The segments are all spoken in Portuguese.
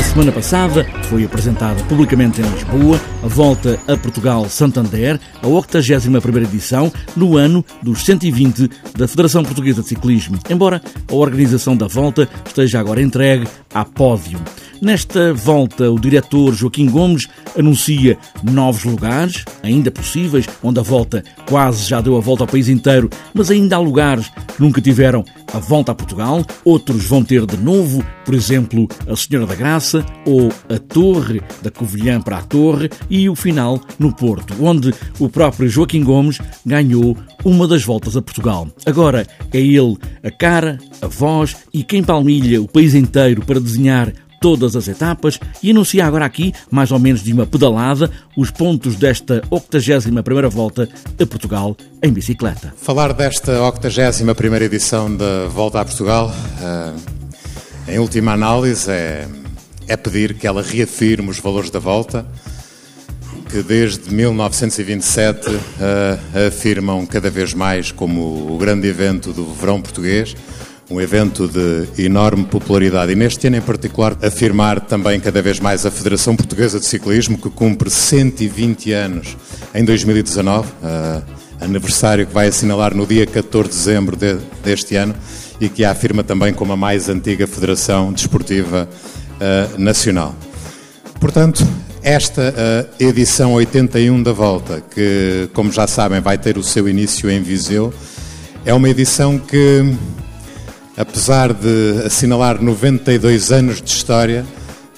A semana passada foi apresentada publicamente em Lisboa a volta a Portugal Santander, a 81ª edição, no ano dos 120 da Federação Portuguesa de Ciclismo, embora a organização da volta esteja agora entregue à pódio. Nesta volta, o diretor Joaquim Gomes anuncia novos lugares, ainda possíveis, onde a volta quase já deu a volta ao país inteiro, mas ainda há lugares que nunca tiveram a volta a Portugal, outros vão ter de novo, por exemplo, a Senhora da Graça ou a Torre da Covilhã para a Torre e o final no Porto, onde o próprio Joaquim Gomes ganhou uma das voltas a Portugal. Agora é ele a cara, a voz e quem palmilha o país inteiro para desenhar todas as etapas e anuncia agora aqui, mais ou menos de uma pedalada, os pontos desta 81ª volta a Portugal em bicicleta. Falar desta 81ª edição da Volta a Portugal, eh, em última análise, é, é pedir que ela reafirme os valores da volta, que desde 1927 uh, afirmam cada vez mais como o grande evento do verão português um evento de enorme popularidade e neste ano em particular afirmar também cada vez mais a Federação Portuguesa de Ciclismo que cumpre 120 anos em 2019, uh, aniversário que vai assinalar no dia 14 de dezembro de, deste ano e que a afirma também como a mais antiga Federação Desportiva uh, Nacional. Portanto, esta uh, edição 81 da Volta, que como já sabem vai ter o seu início em Viseu, é uma edição que apesar de assinalar 92 anos de história,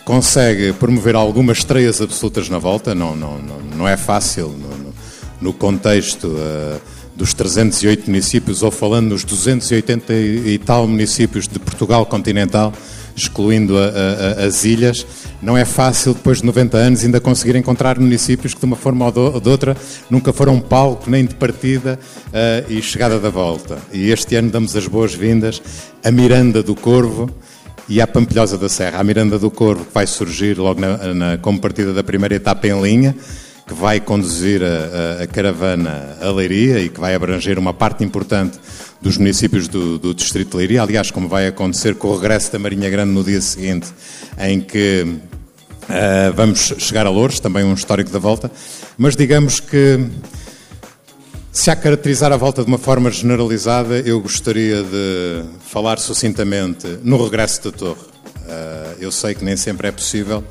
consegue promover algumas estreias absolutas na volta. Não, não, não, não é fácil no, no contexto uh, dos 308 municípios, ou falando nos 280 e tal municípios de Portugal continental, excluindo a, a, as ilhas, não é fácil, depois de 90 anos, ainda conseguir encontrar municípios que, de uma forma ou de outra, nunca foram palco nem de partida uh, e chegada da volta. E este ano damos as boas-vindas a Miranda do Corvo e à Pampilhosa da Serra. A Miranda do Corvo, que vai surgir logo na, na, como partida da primeira etapa em linha, que vai conduzir a, a, caravana a Leiria e que vai abranger uma parte importante dos municípios do, do, Distrito de Leiria. Aliás, como vai acontecer com o regresso da Marinha Grande no dia seguinte, em que uh, vamos chegar a Louros, também um histórico da volta. Mas digamos que, se há caracterizar a volta de uma forma generalizada, eu gostaria de falar sucintamente no regresso da Torre. Uh, eu sei que nem sempre é possível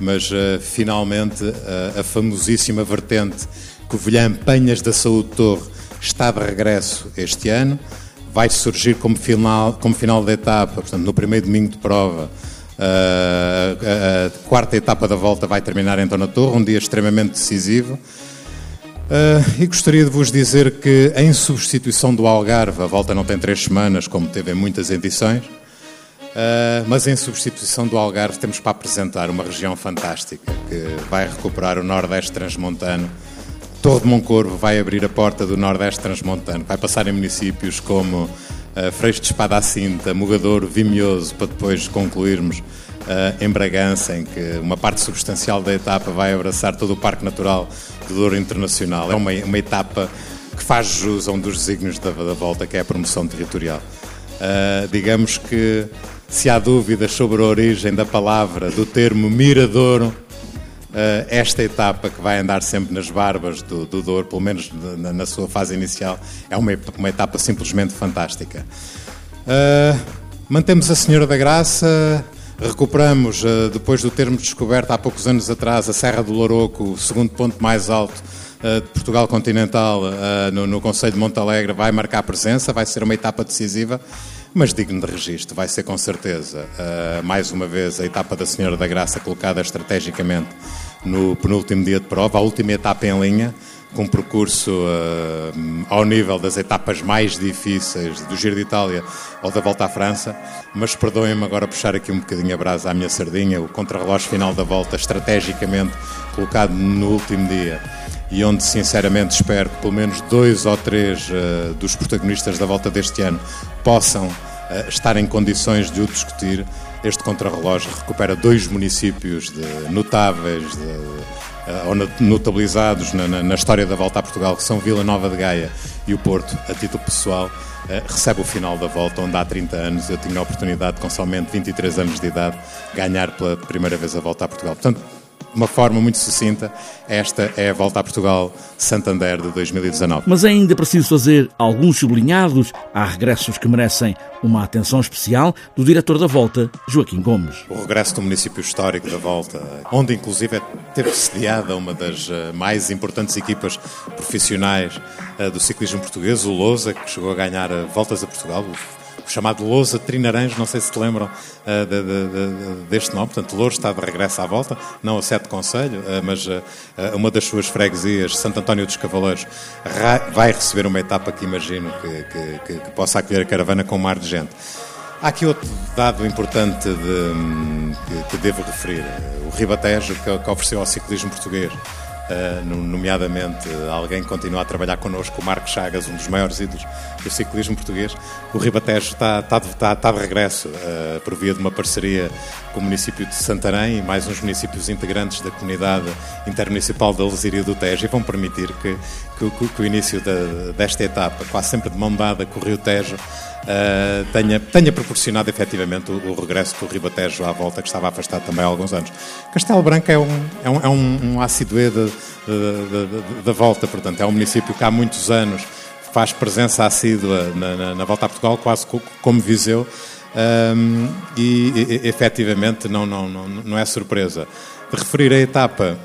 mas uh, finalmente uh, a famosíssima vertente Covilhã Penhas da Saúde Torre está de regresso este ano. Vai surgir como final, como final da etapa, portanto, no primeiro domingo de prova. Uh, a, quarta etapa da volta vai terminar então na Torre, um dia extremamente decisivo. Uh, e gostaria de vos dizer que, em substituição do Algarve, a volta não tem três semanas, como teve em muitas edições, Uh, mas em substituição do Algarve temos para apresentar uma região fantástica que vai recuperar o Nordeste Transmontano. De Moncorvo vai abrir a porta do Nordeste Transmontano, vai passar em municípios como uh, Freixo de Espada à Cinta, Mugador, Vimioso, para depois concluirmos uh, em Bragança, em que uma parte substancial da etapa vai abraçar todo o Parque Natural do Douro Internacional. É uma, uma etapa que faz jus a um dos desígnios da, da volta, que é a promoção territorial. Digamos que se há dúvidas sobre a origem da palavra, do termo miradouro, eh, esta etapa que vai andar sempre nas barbas do, do Douro, pelo menos na, na, sua fase inicial, é uma, uma etapa simplesmente fantástica. Uh, mantemos a Senhora da Graça, recuperamos, uh, depois do termo descoberto há poucos anos atrás, a Serra do Louroco, o segundo ponto mais alto uh, de Portugal continental, no, no Conselho de Montalegre, vai marcar presença, vai ser uma etapa decisiva mas digno de registro. Vai ser com certeza, uh, mais uma vez, a etapa da Senhora da Graça colocada estrategicamente no penúltimo dia de prova, a última etapa em linha, com um percurso uh, ao nível das etapas mais difíceis do Giro de Itália ou da Volta à França. Mas perdoem-me agora puxar aqui um bocadinho a brasa à minha sardinha, o contrarrelógio final da volta, estrategicamente colocado no último dia e onde sinceramente espero que pelo menos dois ou três uh, dos protagonistas da volta deste ano possam uh, estar em condições de o discutir. este contrarrelógio recupera dois municípios de, notáveis de, ou notabilizados na, na, na, história da volta a Portugal, que são Vila Nova de Gaia e o Porto, a título pessoal, recebe o final da volta, onde há 30 anos eu tinha a oportunidade, com somente 23 anos de idade, ganhar pela primeira vez a volta a Portugal. Portanto, uma forma muito sucinta, esta é a volta a Portugal Santander de 2019. Mas é ainda preciso fazer alguns sublinhados. Há regressos que merecem uma atenção especial do diretor da volta, Joaquim Gomes. O regresso do município histórico da volta, onde inclusive teve sediada uma das eh, mais importantes equipas profissionais eh, do ciclismo português, o Lousa, que chegou a ganhar eh, voltas a Portugal, chamado Lousa Trinaranjo, não sei se te lembram uh, de, de, de, deste nome. Portanto, Louros está de regresso à volta, não a Sete Conselho, uh, mas uh, uma das suas freguesias, Santo António dos Cavaleiros, vai receber uma etapa que imagino que, que, que, que possa acolher a caravana com um mar de gente. Há aqui outro dado importante de, que, que, devo referir. O Ribatejo, que, que ofereceu ao ciclismo português Uh, nomeadamente alguém que continua a trabalhar connosco, o Marco Chagas, um dos maiores ídolos do ciclismo português. O Ribatejo está, está, está, está de regresso uh, por via de uma parceria com o município de Santarém e mais uns municípios integrantes da comunidade intermunicipal da Lesíria do Tejo e vão permitir que, que, que o início desta etapa, quase sempre de mão dada com o Rio Tejo, uh, tenha, tenha proporcionado efetivamente o, o, regresso do Ribatejo à volta, que estava afastado também há alguns anos. Castelo Branco é um, é um, é um, um da volta, portanto, é um município que há muitos anos faz presença assídua na, na, na volta a Portugal, quase como Viseu, um, e, e efetivamente não, não, não, não é surpresa. De referir a etapa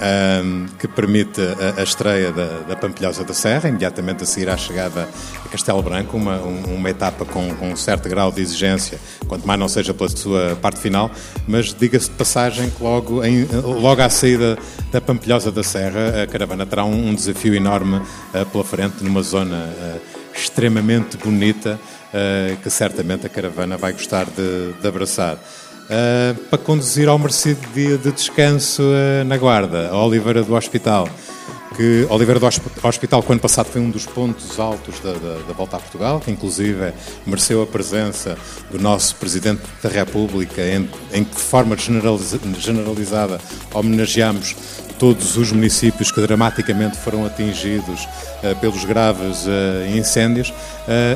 um, que permite a, a estreia da, da, Pampilhosa da Serra, imediatamente a seguir à chegada a Castelo Branco, uma, uma etapa com, com, um certo grau de exigência, quanto mais não seja pela sua parte final, mas diga-se de passagem que logo, em, logo à saída da Pampilhosa da Serra, a caravana terá um, um desafio enorme uh, pela frente, numa zona uh, extremamente bonita, uh, que certamente a caravana vai gostar de, de abraçar uh, para conduzir ao merecido dia de descanso uh, na Guarda, a Oliveira do Hospital. Que Oliveira do Hospital, que ano passado foi um dos pontos altos da, da, da volta a Portugal, que inclusive mereceu a presença do nosso Presidente da República, em, em que de forma generaliza, generalizada homenageamos todos os municípios que dramaticamente foram atingidos uh, pelos graves incêndios,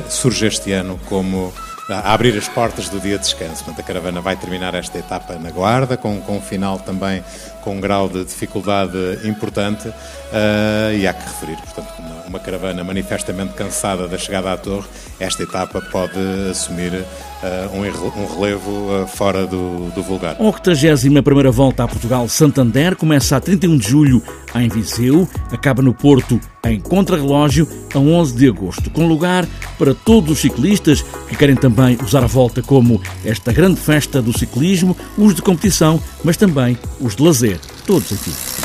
surge este ano como a abrir as portas do dia de descanso. Portanto, a caravana vai terminar esta etapa na Guarda, com, com um final também com um grau de dificuldade importante, uh, e há que referir, portanto, uma, uma, caravana manifestamente cansada da chegada à torre, esta etapa pode assumir uh, um, um, relevo uh, fora do, do vulgar. A 81 volta a Portugal-Santander começa a 31 de julho em Viseu, acaba no Porto em contrarrelógio a 11 de agosto, com lugar para todos os ciclistas que querem também usar a volta como esta grande festa do ciclismo, os de competição, mas também os de lazer, todos aqui.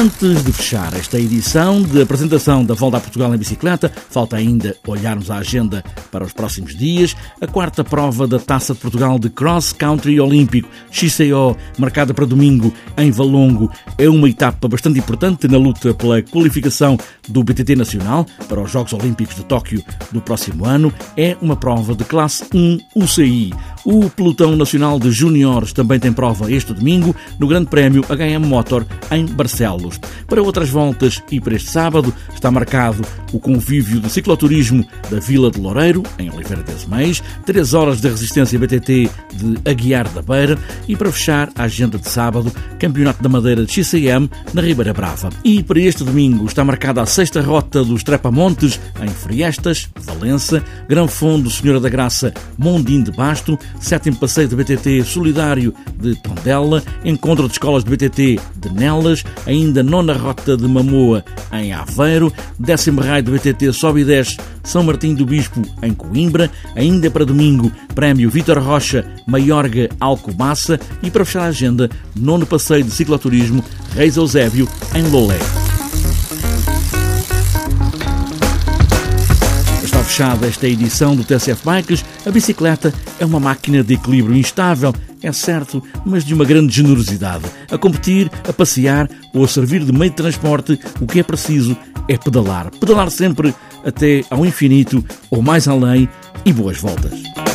Antes de fechar esta edição de apresentação da Volta a Portugal em Bicicleta, falta ainda olharmos a agenda para os próximos dias. A quarta prova da Taça de Portugal de Cross Country Olímpico, XCO, marcada para domingo em Valongo, é uma etapa bastante importante na luta pela qualificação do BTT Nacional para os Jogos Olímpicos de Tóquio do próximo ano. É uma prova de classe 1 UCI. O Pelotão Nacional de Júniores também tem prova este domingo no Grande Prémio HM Motor em Barcelos. Para outras voltas e para este sábado está marcado o convívio de cicloturismo da Vila de Loureiro, em Oliveira das Meias, 3 horas de resistência BTT de Aguiar da Beira e para fechar a agenda de sábado, Campeonato da Madeira de XCM na Ribeira Brava. E para este domingo está marcada a sexta rota dos Trepamontes em Friestas, Valença, Grão Fundo, Senhora da Graça, Mondim de Basto, sétimo passeio de BTT solidário de Tondela, encontro de escolas de BTT de Nelas, ainda nona rota de Mamoa em Aveiro, décimo raio de BTT sobe e desce São Martim do Bispo em Coimbra, ainda para domingo, prémio Vitor Rocha, Maiorga Alcobaça. E para fechar a agenda, nono passeio de cicloturismo Reis Eusébio em Lolé. Fechada esta edição do TSF Bikes, a bicicleta é uma máquina de equilíbrio instável, é certo, mas de uma grande generosidade. A competir, a passear ou a servir de meio de transporte, o que é preciso é pedalar. Pedalar sempre até ao infinito ou mais além e boas voltas.